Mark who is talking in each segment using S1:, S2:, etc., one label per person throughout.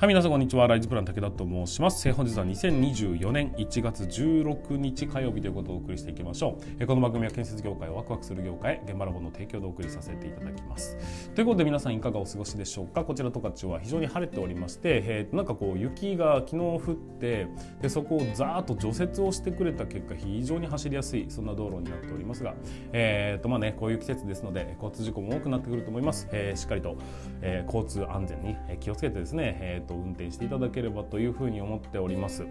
S1: はい、皆さんこんにちは。ライズプラン武田と申します。本日は2024年1月16日火曜日ということをお送りしていきましょう。この番組は建設業界をワクワクする業界現場ラボの提供でお送りさせていただきます。ということで皆さんいかがお過ごしでしょうか？こちら十勝は非常に晴れておりまして、えーなんかこう雪が昨日降ってでそこをザーッと除雪をしてくれた結果非常に走りやすいそんな道路になっておりますが、えーとまあねこういう季節ですので交通事故も多くなってくると思います。えーしっかりと、えー交通安全に気をつけてですね、えーと運転していただければというふうに思っております。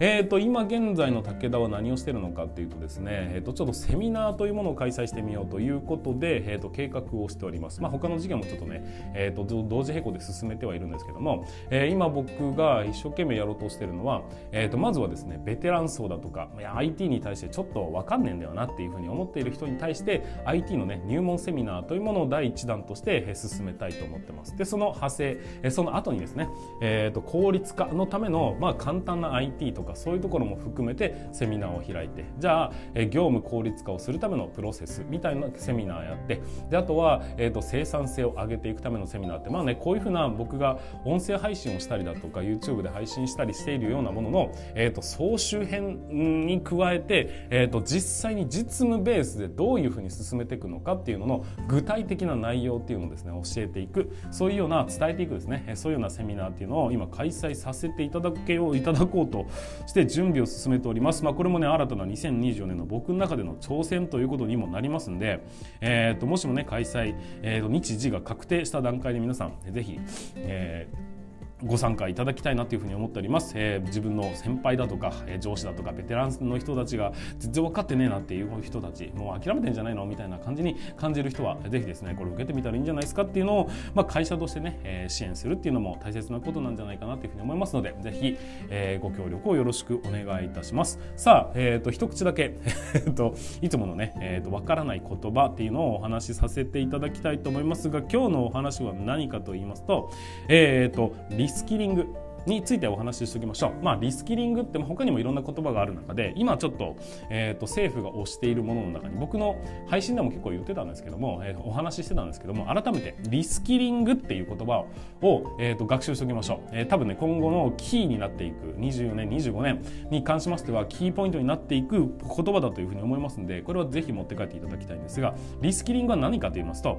S1: えーと今現在の武田は何をしているのかというとですね、えーとちょっとセミナーというものを開催してみようということで、えーと計画をしております。まあ他の事業もちょっとね、えーと同時並行で進めてはいるんですけども、えー今僕が一生懸命やろうとしているのは、えーとまずはですねベテラン層だとかいや IT に対してちょっと分かんねえんだよなっていうふうに思っている人に対して IT のね入門セミナーというものを第一弾として進めたいと思ってます。でその派生その後にですね、えーと効率化のためのまあ簡単な IT とかそういうところも含めてセミナーを開いてじゃあえ業務効率化をするためのプロセスみたいなセミナーやってであとは、えー、と生産性を上げていくためのセミナーってまあねこういうふうな僕が音声配信をしたりだとか YouTube で配信したりしているようなものの、えー、と総集編に加えて、えー、と実際に実務ベースでどういうふうに進めていくのかっていうのの具体的な内容っていうのをですね教えていくそういうような伝えていくですねそういうようなセミナーっていうのを今開催させていただけよういただこうとして準備を進めております。まあ、これもね新たな2024年の僕の中での挑戦ということにもなりますんで、えー、ともしもね開催、えーと日時が確定した段階で皆さんぜひ、えーご参加いただきたいなというふうに思っております、えー自分の先輩だとか、えー上司だとかベテランの人たちが全然分かってねえなっていう人たちもう諦めてんじゃないのみたいな感じに感じる人はぜひですねこれ受けてみたらいいんじゃないですかっていうのを、まあ、会社としてね、えー支援するっていうのも大切なことなんじゃないかなというふうに思いますのでぜひ、えご協力をよろしくお願いいたします。さあ、えー、と一口だけ えーといつものね、えー、と分からない言葉っていうのをお話しさせていただきたいと思いますが今日のお話は何かと言いますと,、えー、とスキリングについてお話ししておきましょう。まあ、リスキリングって他にもいろんな言葉がある中で今ちょっと,、えー、と政府が推しているものの中に僕の配信でも結構言ってたんですけども、えーお話ししてたんですけども改めてリスキリングっていう言葉を、えー、と学習しておきましょう、えー多分ね今後のキーになっていく24年25年に関しましてはキーポイントになっていく言葉だというふうに思いますのでこれはぜひ持って帰っていただきたいんですがリスキリングは何かと言いますと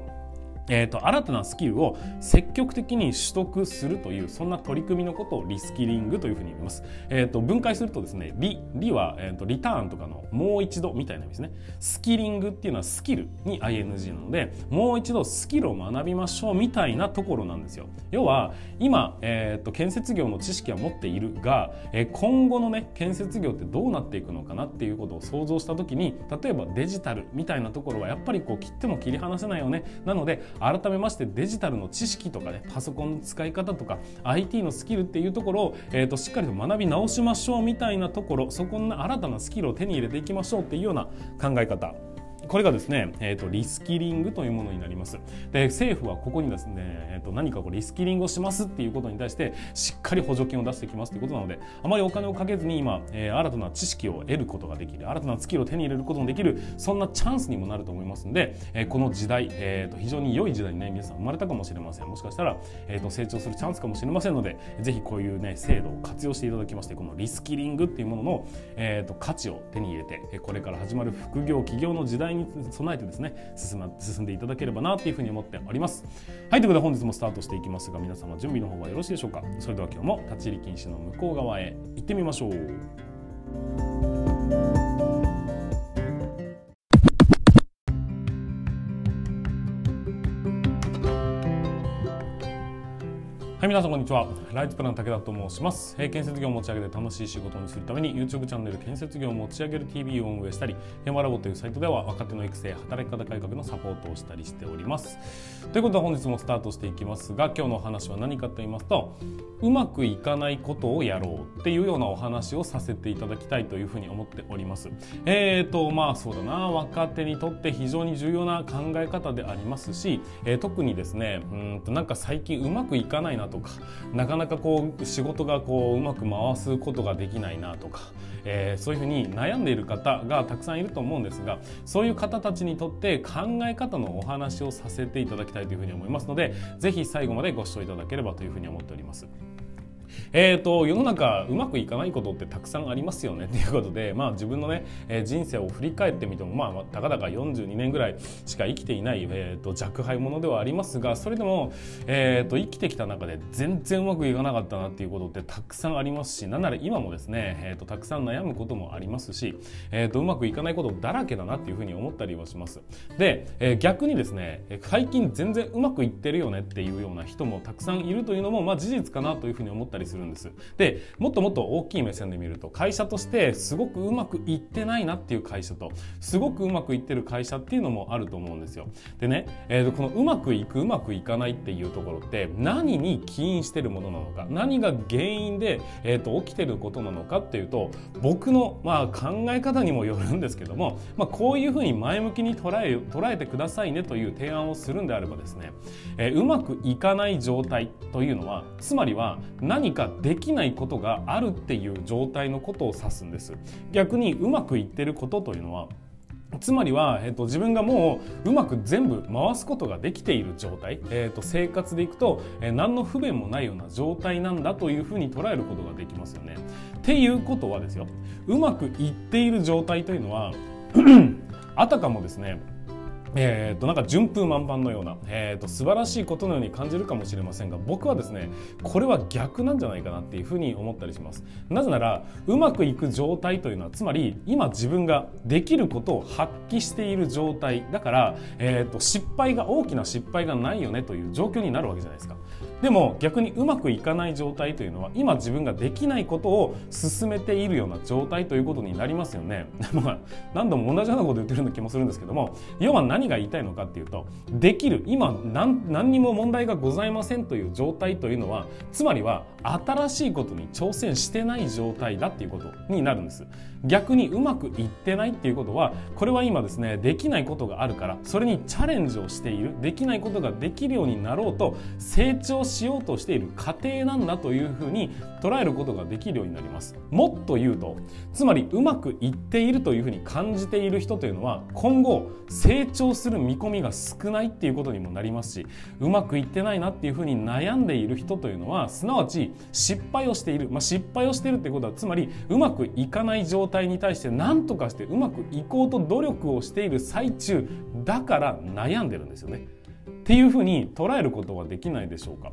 S1: えー、と新たなスキルを積極的に取得するというそんな取り組みのことをリスキリングというふうに言います。えー、と分解するとですねリリは、えー、とリターンとかのもう一度みたいな意味ですね。スキリングっていうのはスキルに ing なのでもう一度スキルを学びましょうみたいなところなんですよ。要は今、えー、と建設業の知識は持っているが、えー今後のね建設業ってどうなっていくのかなっていうことを想像した時に例えばデジタルみたいなところはやっぱりこう切っても切り離せないよね。なので改めましてデジタルの知識とかねパソコンの使い方とか IT のスキルっていうところを、えー、としっかりと学び直しましょうみたいなところそこの新たなスキルを手に入れていきましょうっていうような考え方。これがですね、えー、とリスキリングというものになります。で政府はここにですね、えー、と何かこうリスキリングをしますっていうことに対してしっかり補助金を出してきますということなのであまりお金をかけずに今、えー新たな知識を得ることができる新たなスキルを手に入れることができるそんなチャンスにもなると思いますので、えーこの時代、えー、と非常に良い時代にね皆さん生まれたかもしれませんもしかしたら、えー、と成長するチャンスかもしれませんのでぜひこういうね制度を活用していただきましてこのリスキリングっていうものの、えー、と価値を手に入れてこれから始まる副業起業の時代にに備えてですね進,、ま、進んでいただければなというふうに思っております。はいということで本日もスタートしていきますが皆様準備の方はよろしいでしょうか？それでは今日も立ち入り禁止の向こう側へ行ってみましょう。はい、皆さんこんにちは。ライトプラン武田と申します。えー建設業を持ち上げて楽しい仕事にするために YouTube チャンネル建設業を持ち上げる TV を運営したり、現場ラボというサイトでは若手の育成、働き方改革のサポートをしたりしております。ということで本日もスタートしていきますが、今日のお話は何かと言いますと、うまくいかないことをやろうっていうようなお話をさせていただきたいというふうに思っております。えーと、まあそうだな、若手にとって非常に重要な考え方でありますし、えー特にですね、うんとなんか最近うまくいかないなとか、なかなかこう仕事がこううまく回すことができないなとか、えーそういうふうに悩んでいる方がたくさんいると思うんですがそういう方たちにとって考え方のお話をさせていただきたいというふうに思いますので是非最後までご視聴いただければというふうに思っております。えーと、世の中うまくいかないことってたくさんありますよね っていうことで、まあ、自分のね、えー、人生を振り返ってみても、まあ、たかだか42年ぐらいしか生きていない、えーと、若輩者ではありますがそれでも、えーと、生きてきた中で全然うまくいかなかったなっていうことってたくさんありますしなんなら今もですね、えー、とたくさん悩むこともありますし、えー、とうまくいかないことだらけだなっていうふうに思ったりはします。で、えー、逆にですね最近全然うまくいってるよねっていうような人もたくさんいるというのも、まあ、事実かなというふうに思ったりりするんです。でもっともっと大きい目線で見ると会社としてすごくうまくいってないなっていう会社とすごくうまくいってる会社っていうのもあると思うんですよ。でね、えー、このうまくいくうまくいかないっていうところって何に起因してるものなのか何が原因で、えー、と起きてることなのかっていうと僕の、まあ、考え方にもよるんですけども、まあ、こういうふうに前向きに捉え捉えてくださいねという提案をするんであればですね、えー、うまくいかない状態というのはつまりは何かできないことがあるっていう状態のことを指すんです。逆にうまくいってることというのはつまりは、えっと、自分がもううまく全部回すことができている状態、えっと、生活でいくと、えー、何の不便もないような状態なんだというふうに捉えることができますよね。っていうことはですよ。うまくいっている状態というのは あたかもですねえー、となんか順風満帆のような、えー、と素晴らしいことのように感じるかもしれませんが僕はですねこれは逆なんじゃないかなっていうふうに思ったりしますなぜならうまくいく状態というのはつまり今自分ができることを発揮している状態だから、えー、と失敗が大きな失敗がないよねという状況になるわけじゃないですかでも逆にうまくいかない状態というのは今自分ができないことを進めているような状態ということになりますよね。何度も同じようなこと言ってるような気もするんですけども要は何何が言いたいのかっていうとできる今何何にも問題がございませんという状態というのはつまりは新しいことに挑戦してない状態だっていうことになるんです。逆にうまくいってないっていうことはこれは今ですねできないことがあるからそれにチャレンジをしているできないことができるようになろうと成長しようとしている過程なんだというふうに捉えることができるようになりますもっと言うとつまりうまくいっているというふうに感じている人というのは今後成長する見込みが少ないっていうことにもなりますしうまくいってないなっていうふうに悩んでいる人というのはすなわち失敗をしている、まあ、失敗をしているっていうことはつまりうまくいかない状態に対して何とかしてうまくいこうと努力をしている最中だから悩んでるんですよね。っていうふうに捉えることはできないでしょうか。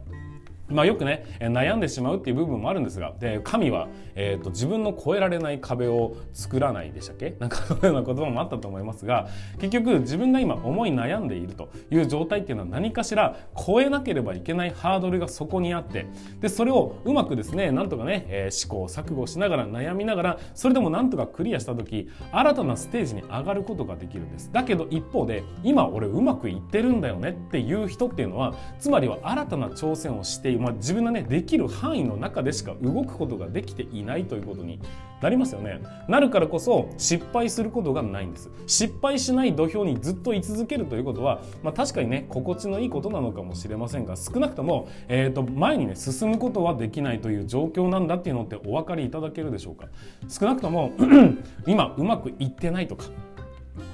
S1: まあ、よくね悩んでしまうっていう部分もあるんですがで神は、えーと、自分の越えられない壁を作らないでしたっけ？なんかそういうような言葉もあったと思いますが結局自分が今思い悩んでいるという状態っていうのは何かしら超えなければいけないハードルがそこにあってでそれをうまくですねなんとかね、えー、試行錯誤しながら悩みながらそれでもなんとかクリアした時新たなステージに上がることができるんです。だけど一方で今俺うまくいってるんだよねっていう人っていうのはつまりは新たな挑戦をしている。まあ、自分のねできる範囲の中でしか動くことができていないということになりますよね。なるからこそ失敗することがないんです。失敗しない土俵にずっと居続けるということは、まあ、確かにね心地のいいことなのかもしれませんが少なくとも、えーと、前にね進むことはできないという状況なんだっていうのってお分かりいただけるでしょうか。少なくとも 今うまくいってないとか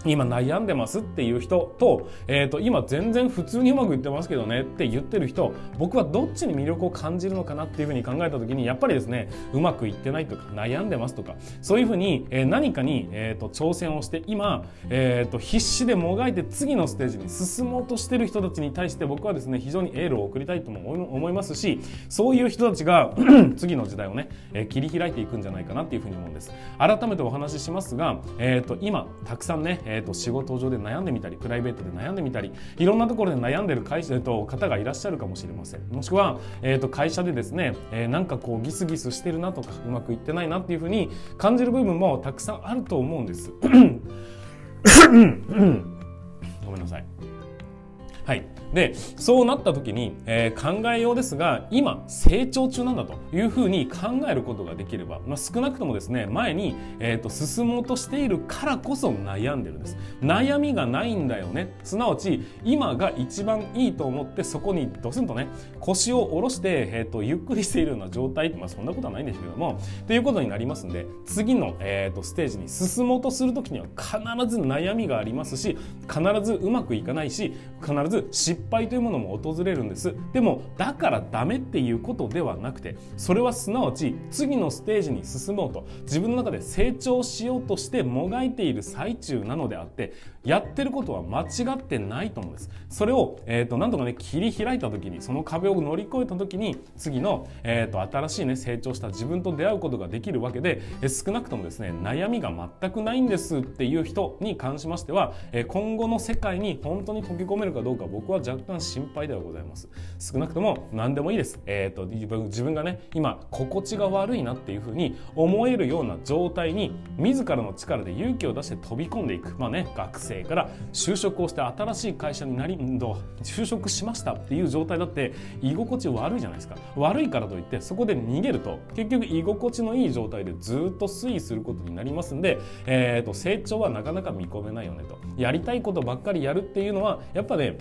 S1: 今悩んでますっていう人と,、えー、と今全然普通にうまくいってますけどねって言ってる人僕はどっちに魅力を感じるのかなっていうふうに考えた時にやっぱりですねうまくいってないとか悩んでますとかそういうふうに、え何かに、えー、と挑戦をして今、えー、と必死でもがいて次のステージに進もうとしてる人たちに対して僕はですね非常にエールを送りたいとも思いますしそういう人たちが 次の時代をね、え切り開いていくんじゃないかなっていうふうに思うんです。改めてお話ししますが、えー、と今たくさんねえーと、仕事上で悩んでみたりプライベートで悩んでみたりいろんなところで悩んでる会社、えーと、方がいらっしゃるかもしれませんもしくは、えーと、会社でですね、えー、なんかこうギスギスしてるなとかうまくいってないなっていうふうに感じる部分もたくさんあると思うんです。ごめんなさい。はい。でそうなった時に、えー、考えようですが今成長中なんだというふうに考えることができれば、まあ、少なくともですね前に、えーと、進もうとしているからこそ悩んでるんです。悩みがないんだよね。すなわち今が一番いいと思ってそこにドスンとね腰を下ろして、えーと、ゆっくりしているような状態。まあそんなことはないんですけども。ということになりますんで次の、えーと、ステージに進もうとする時には必ず悩みがありますし必ずうまくいかないし必ずず失敗というものも訪れるんです。でもだからダメっていうことではなくてそれはすなわち次のステージに進もうと。自分の中で成長しようとしてもがいている最中なのであってやってることは間違ってないと思うんです。それを、えーと、なんとかね切り開いた時にその壁を乗り越えた時に次の、えーと、新しいね成長した自分と出会うことができるわけで、え少なくともですね悩みが全くないんですっていう人に関しましては、え今後の世界に本当に溶け込めるかどうか僕は若干心配ではございます。少なくとも何でもいいです、えーと、自分がね今心地が悪いなっていうふうに思えるような状態に自らの力で勇気を出して飛び込んでいく。まあね学生から就職をして新しい会社になり就職しましたっていう状態だって居心地悪いじゃないですか。悪いからといってそこで逃げると結局居心地のいい状態でずっと推移することになりますんで、えーと、成長はなかなか見込めないよねと。やりたいことばっかりやるっていうのはやっぱね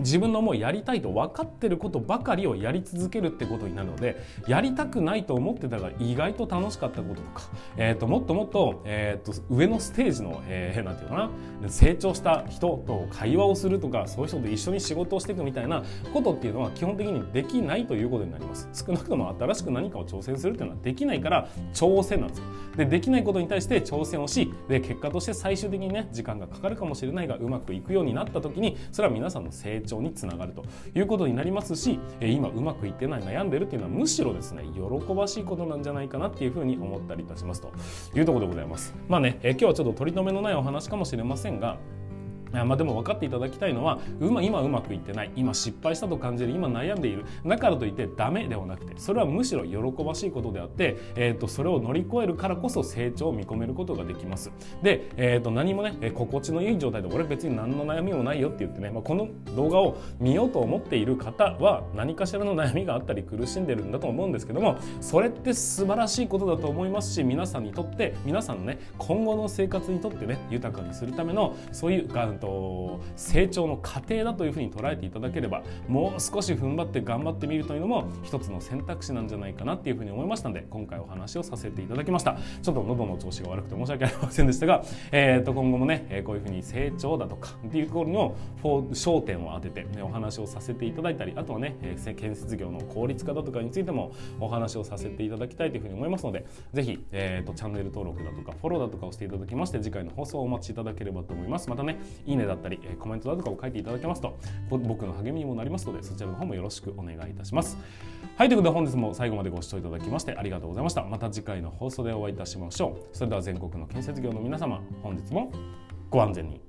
S1: 自分のもうやりたいと分かってることばかりをやり続けるってことになるのでやりたくないと思ってたが意外と楽しかったこととか、えー、ともっともっと,、えー、と上のステージの、えー、なんていうかな成長した人と会話をするとかそういう人と一緒に仕事をしていくみたいなことっていうのは基本的にできないということになります。少なくとも新しく何かを挑戦するっていうのはできないから挑戦なんですよ。でできないことに対して挑戦をしで結果として最終的にね時間がかかるかもしれないがうまくいくようになった時にそれは皆さんの成長につながるということになりますし今うまくいってない悩んでるっていうのはむしろですね喜ばしいことなんじゃないかなっていうふうに思ったりいたしますというところでございます。まあね今日はちょっと取り留めのないお話かもしれませんがまあ、でも分かっていただきたいのは今うまくいってない。今失敗したと感じる。今悩んでいる。だからといってダメではなくてそれはむしろ喜ばしいことであって、えー、とそれを乗り越えるからこそ成長を見込めることができます。で、えー、と何もね心地のいい状態で俺別に何の悩みもないよって言ってね、まあ、この動画を見ようと思っている方は何かしらの悩みがあったり苦しんでるんだと思うんですけどもそれって素晴らしいことだと思いますし皆さんにとって皆さんのね今後の生活にとってね豊かにするためのそういうと成長の過程だというふうに捉えていただければもう少し踏ん張って頑張ってみるというのも一つの選択肢なんじゃないかなっていうふうに思いましたので今回お話をさせていただきました。ちょっと喉の調子が悪くて申し訳ありませんでしたが、えー、と今後もねこういうふうに成長だとかっていうところの焦点を当てて、ね、お話をさせていただいたりあとはね建設業の効率化だとかについてもお話をさせていただきたいというふうに思いますのでぜひ、えーと、チャンネル登録だとかフォローだとかをしていただきまして次回の放送をお待ちいただければと思います。またねいいねだったり、えコメントだとかを書いていただけますと僕の励みにもなりますのでそちらの方もよろしくお願いいたします。はいということで本日も最後までご視聴いただきましてありがとうございました。また次回の放送でお会いいたしましょう。それでは全国の建設業の皆様本日もご安全に。